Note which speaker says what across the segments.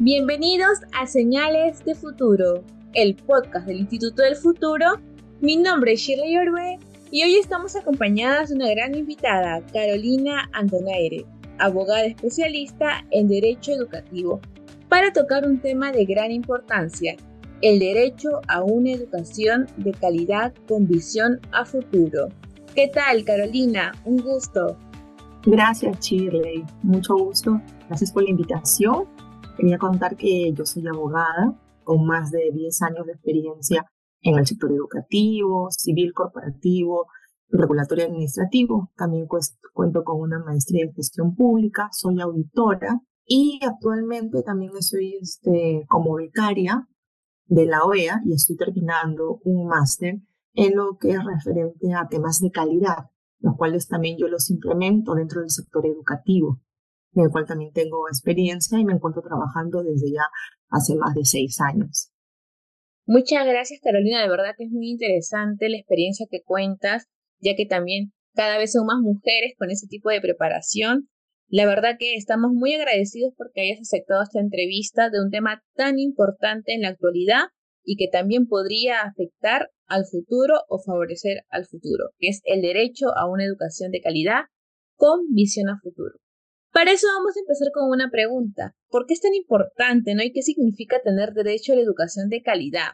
Speaker 1: Bienvenidos a Señales de Futuro, el podcast del Instituto del Futuro. Mi nombre es Shirley Orbe y hoy estamos acompañadas de una gran invitada, Carolina Antonaire, abogada especialista en Derecho Educativo, para tocar un tema de gran importancia, el derecho a una educación de calidad con visión a futuro. ¿Qué tal, Carolina? Un gusto.
Speaker 2: Gracias, Shirley. Mucho gusto. Gracias por la invitación. Quería contar que yo soy abogada con más de 10 años de experiencia en el sector educativo, civil, corporativo, regulatorio administrativo. También cuento con una maestría en gestión pública, soy auditora y actualmente también estoy este, como becaria de la OEA y estoy terminando un máster en lo que es referente a temas de calidad, los cuales también yo los implemento dentro del sector educativo, en el cual también tengo experiencia y me encuentro trabajando desde ya hace más de seis años.
Speaker 1: Muchas gracias Carolina, de verdad que es muy interesante la experiencia que cuentas, ya que también cada vez son más mujeres con ese tipo de preparación. La verdad que estamos muy agradecidos porque hayas aceptado esta entrevista de un tema tan importante en la actualidad y que también podría afectar al futuro o favorecer al futuro, que es el derecho a una educación de calidad con visión a futuro. Para eso vamos a empezar con una pregunta. ¿Por qué es tan importante, no? ¿Y qué significa tener derecho a la educación de calidad?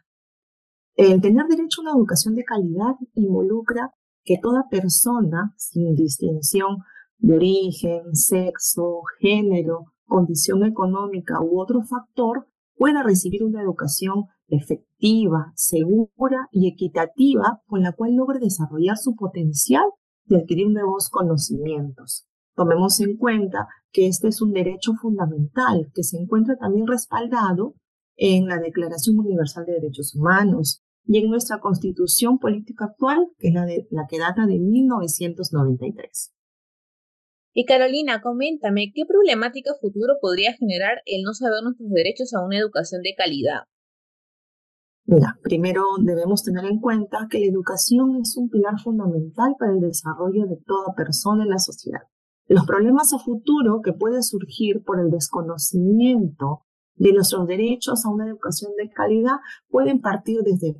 Speaker 2: El tener derecho a una educación de calidad involucra que toda persona, sin distinción de origen, sexo, género, condición económica u otro factor, pueda recibir una educación efectiva, segura y equitativa con la cual logre desarrollar su potencial y adquirir nuevos conocimientos. Tomemos en cuenta que este es un derecho fundamental que se encuentra también respaldado en la Declaración Universal de Derechos Humanos y en nuestra Constitución Política actual, que es la, de, la que data de 1993.
Speaker 1: Y Carolina, coméntame, ¿qué problemática futuro podría generar el no saber nuestros derechos a una educación de calidad?
Speaker 2: Mira, primero debemos tener en cuenta que la educación es un pilar fundamental para el desarrollo de toda persona en la sociedad. Los problemas a futuro que pueden surgir por el desconocimiento de nuestros derechos a una educación de calidad pueden partir desde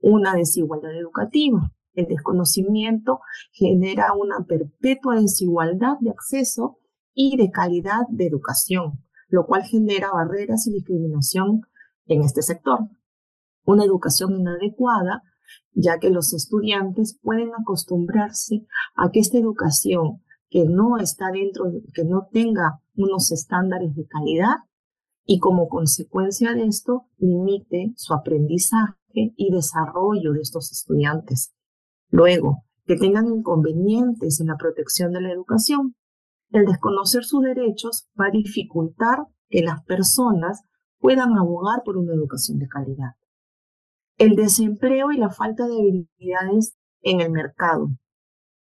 Speaker 2: una desigualdad educativa. El desconocimiento genera una perpetua desigualdad de acceso y de calidad de educación, lo cual genera barreras y discriminación en este sector. Una educación inadecuada, ya que los estudiantes pueden acostumbrarse a que esta educación que no está dentro, que no tenga unos estándares de calidad y como consecuencia de esto limite su aprendizaje y desarrollo de estos estudiantes. Luego, que tengan inconvenientes en la protección de la educación. El desconocer sus derechos va a dificultar que las personas puedan abogar por una educación de calidad. El desempleo y la falta de habilidades en el mercado.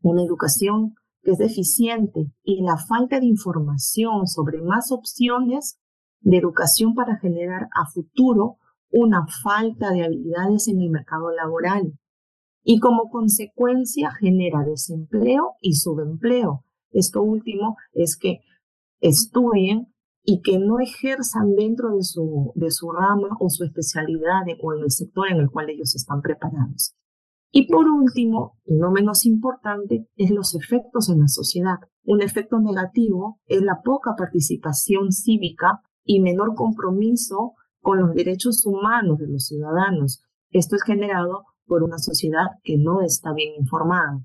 Speaker 2: Una educación que es deficiente y la falta de información sobre más opciones de educación para generar a futuro una falta de habilidades en el mercado laboral y como consecuencia genera desempleo y subempleo. Esto último es que estudien y que no ejerzan dentro de su, de su rama o su especialidad o en el sector en el cual ellos están preparados. Y por último, y no menos importante, es los efectos en la sociedad. Un efecto negativo es la poca participación cívica y menor compromiso con los derechos humanos de los ciudadanos. Esto es generado por una sociedad que no está bien informada.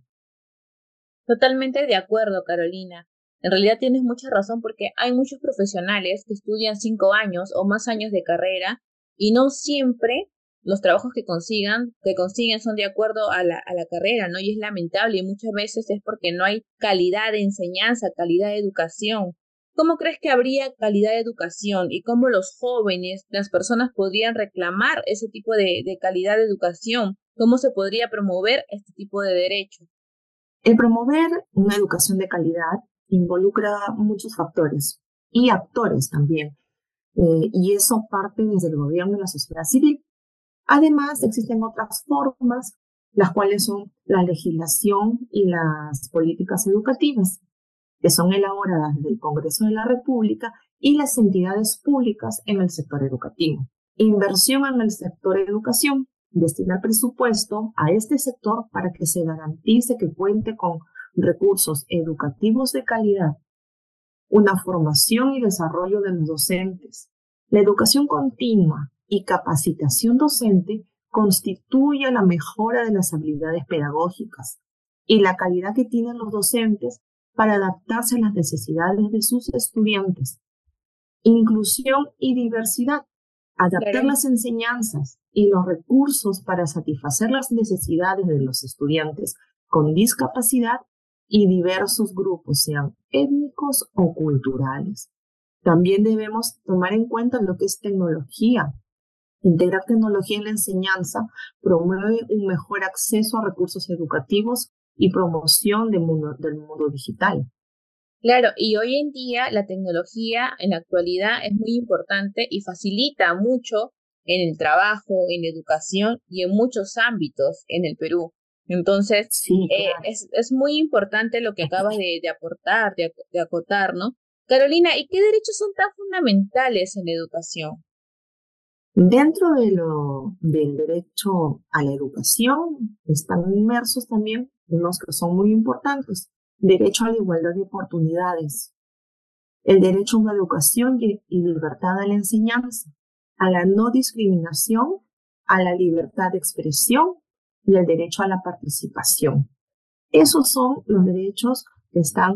Speaker 1: Totalmente de acuerdo, Carolina. En realidad tienes mucha razón porque hay muchos profesionales que estudian cinco años o más años de carrera y no siempre los trabajos que consigan, que consiguen son de acuerdo a la, a la carrera, ¿no? Y es lamentable y muchas veces es porque no hay calidad de enseñanza, calidad de educación. ¿Cómo crees que habría calidad de educación y cómo los jóvenes, las personas podrían reclamar ese tipo de, de calidad de educación? ¿Cómo se podría promover este tipo de derecho?
Speaker 2: El promover una educación de calidad involucra muchos factores y actores también. Eh, y eso parte desde el gobierno y la sociedad civil. Además, existen otras formas, las cuales son la legislación y las políticas educativas, que son elaboradas desde el Congreso de la República y las entidades públicas en el sector educativo. Inversión en el sector educación. Destinar presupuesto a este sector para que se garantice que cuente con recursos educativos de calidad, una formación y desarrollo de los docentes. La educación continua y capacitación docente constituye la mejora de las habilidades pedagógicas y la calidad que tienen los docentes para adaptarse a las necesidades de sus estudiantes. Inclusión y diversidad. Adaptar las enseñanzas y los recursos para satisfacer las necesidades de los estudiantes con discapacidad y diversos grupos, sean étnicos o culturales. También debemos tomar en cuenta lo que es tecnología. Integrar tecnología en la enseñanza promueve un mejor acceso a recursos educativos y promoción del mundo, del mundo digital.
Speaker 1: Claro, y hoy en día la tecnología en la actualidad es muy importante y facilita mucho en el trabajo, en educación y en muchos ámbitos en el Perú. Entonces, eh, es, es, muy importante lo que acabas de, aportar, de, de, acotar, ¿no? Carolina, ¿y qué derechos son tan fundamentales en la educación?
Speaker 2: Dentro de lo, del derecho a la educación están inmersos también unos que son muy importantes. Derecho a la igualdad de oportunidades, el derecho a una educación y libertad de la enseñanza, a la no discriminación, a la libertad de expresión y el derecho a la participación. Esos son los derechos que están,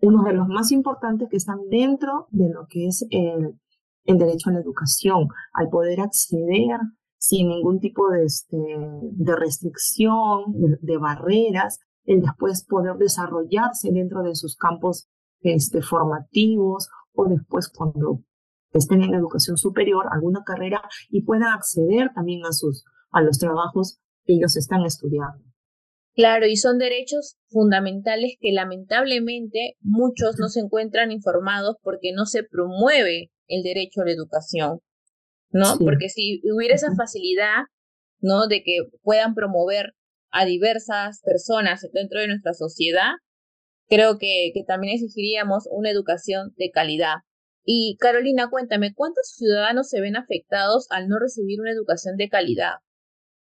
Speaker 2: unos de los más importantes que están dentro de lo que es el, derecho a la educación, al poder acceder sin ningún tipo de, este, de restricción, de, barreras, el después poder desarrollarse dentro de sus campos este, formativos o después cuando estén en educación superior, alguna carrera y puedan acceder también a, sus, a los trabajos que ellos están estudiando.
Speaker 1: Claro, y son derechos fundamentales que lamentablemente muchos no se encuentran informados porque no se promueve el derecho a la educación. ¿no? Porque si hubiera esa facilidad, ¿no? De que puedan promover a diversas personas dentro de nuestra sociedad, creo que, que también exigiríamos una educación de calidad. Y Carolina, cuéntame, ¿cuántos ciudadanos se ven afectados al no recibir una educación de calidad?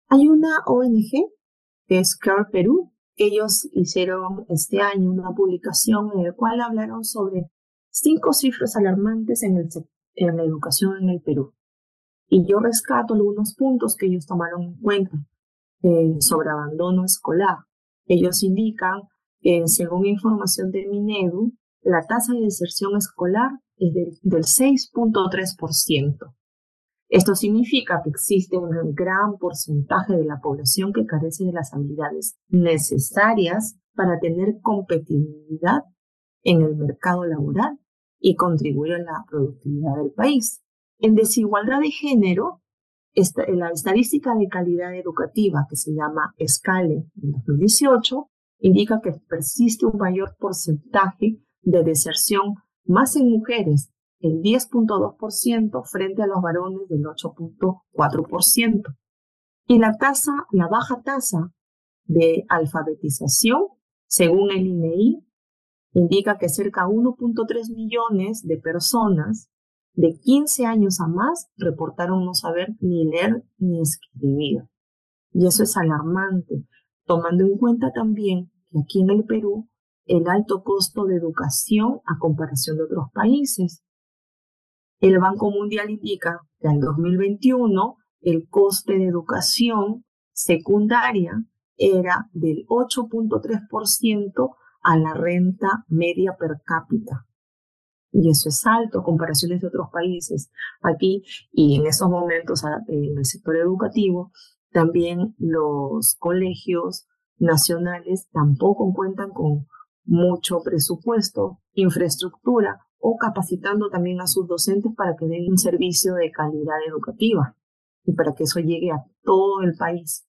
Speaker 2: Hay una ONG, que es Perú, ellos hicieron este año una publicación en la cual hablaron sobre cinco cifras alarmantes en, la educación en el Perú. Y yo rescato algunos puntos que ellos tomaron en cuenta eh, sobre abandono escolar. Ellos indican que, según información de Minedu, la tasa de deserción escolar es del, del 6.3%. Esto significa que existe un gran porcentaje de la población que carece de las habilidades necesarias para tener competitividad en el mercado laboral y contribuir a la productividad del país. En desigualdad de género, la estadística de calidad educativa que se llama SCALE en 2018 indica que persiste un mayor porcentaje de deserción más en mujeres, el 10.2% frente a los varones del 8.4%. Y la tasa, la baja tasa de alfabetización, según el INEI, indica que cerca de 1.3 millones de personas de 15 años a más reportaron no saber ni leer ni escribir. Y eso es alarmante, tomando en cuenta también que aquí en el Perú el alto costo de educación a comparación de otros países. El Banco Mundial indica que en 2021 el coste de educación secundaria era del 8.3% a la renta media per cápita y eso es alto comparaciones de otros países. Aquí y en esos momentos en el sector educativo, también los colegios nacionales tampoco cuentan con mucho presupuesto, infraestructura o capacitando también a sus docentes para que den un servicio de calidad educativa y para que eso llegue a todo el país.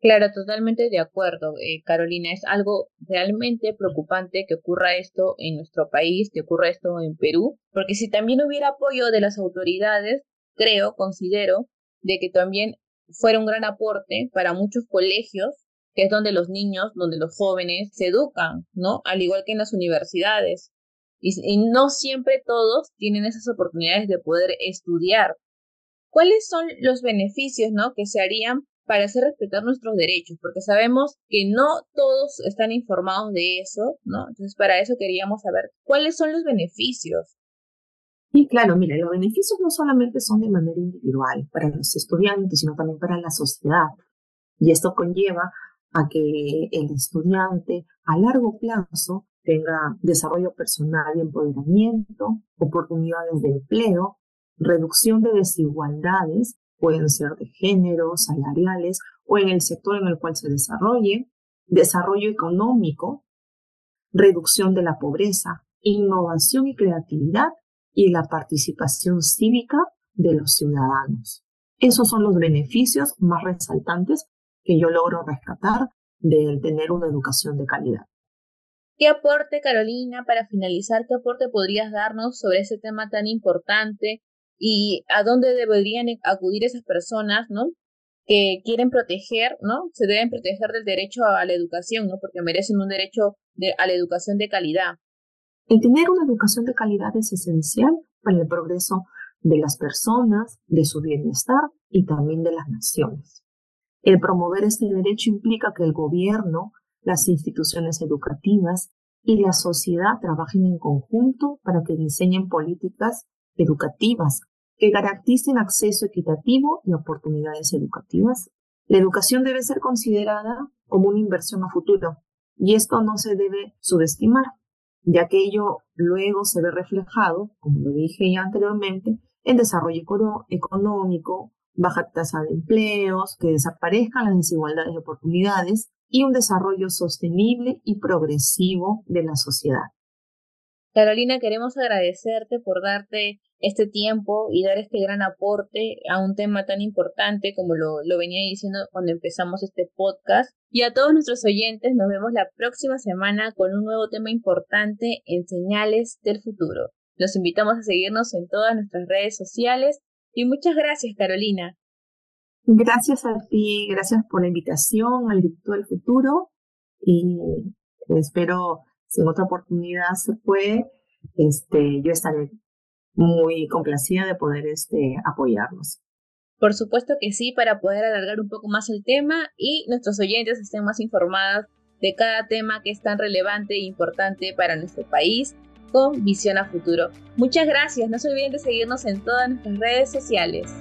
Speaker 1: Claro, totalmente de acuerdo, eh, Carolina. Es algo realmente preocupante que ocurra esto en nuestro país, que ocurra esto en Perú, porque si también hubiera apoyo de las autoridades, creo, considero, de que también fuera un gran aporte para muchos colegios, que es donde los niños, donde los jóvenes se educan, ¿no? Al igual que en las universidades. y, no siempre todos tienen esas oportunidades de poder estudiar. ¿Cuáles son los beneficios ¿no? que se harían para hacer respetar nuestros derechos? Porque sabemos que no todos están informados de eso, ¿no? Entonces, para eso queríamos saber cuáles son los beneficios.
Speaker 2: Y claro, mire, los beneficios no solamente son de manera individual para los estudiantes, sino también para la sociedad. Y esto conlleva a que el estudiante a largo plazo tenga desarrollo personal y empoderamiento, oportunidades de empleo, reducción de desigualdades, pueden ser de género, salariales o en el sector en el cual se desarrolle, desarrollo económico, reducción de la pobreza, innovación y creatividad y la participación cívica de los ciudadanos. Esos son los beneficios más resaltantes que yo logro rescatar de tener una educación de calidad.
Speaker 1: ¿Qué aporte, Carolina, para finalizar, qué aporte podrías darnos sobre ese tema tan importante y a dónde deberían acudir esas personas, ¿no? Que quieren proteger, ¿no? Se deben proteger del derecho a la educación, ¿no? Porque merecen un derecho a la educación de calidad.
Speaker 2: El tener una educación de calidad es esencial para el progreso de las personas, de su bienestar y también de las naciones. El promover este derecho implica que el gobierno las instituciones educativas y la sociedad trabajen en conjunto para que diseñen políticas educativas que garanticen acceso equitativo y oportunidades educativas. La educación debe ser considerada como una inversión a futuro y esto no se debe subestimar, ya que ello luego se ve reflejado, como lo dije ya anteriormente, en desarrollo económico, baja tasa de empleos, que desaparezcan las desigualdades de oportunidades y un desarrollo sostenible y progresivo de la sociedad.
Speaker 1: Carolina, queremos agradecerte por darte este tiempo y dar este gran aporte a un tema tan importante como lo, venía diciendo cuando empezamos este podcast. Y a todos nuestros oyentes nos vemos la próxima semana con un nuevo tema importante en Señales del Futuro. Los invitamos a seguirnos en todas nuestras redes sociales y muchas gracias Carolina.
Speaker 2: Gracias a ti, gracias por la invitación al del Futuro y espero si en otra oportunidad se puede, este, yo estaré muy complacida de poder este, apoyarnos.
Speaker 1: Por supuesto que sí, para poder alargar un poco más el tema y nuestros oyentes estén más informados de cada tema que es tan relevante e importante para nuestro país con visión a futuro. Muchas gracias, no se olviden de seguirnos en todas nuestras redes sociales.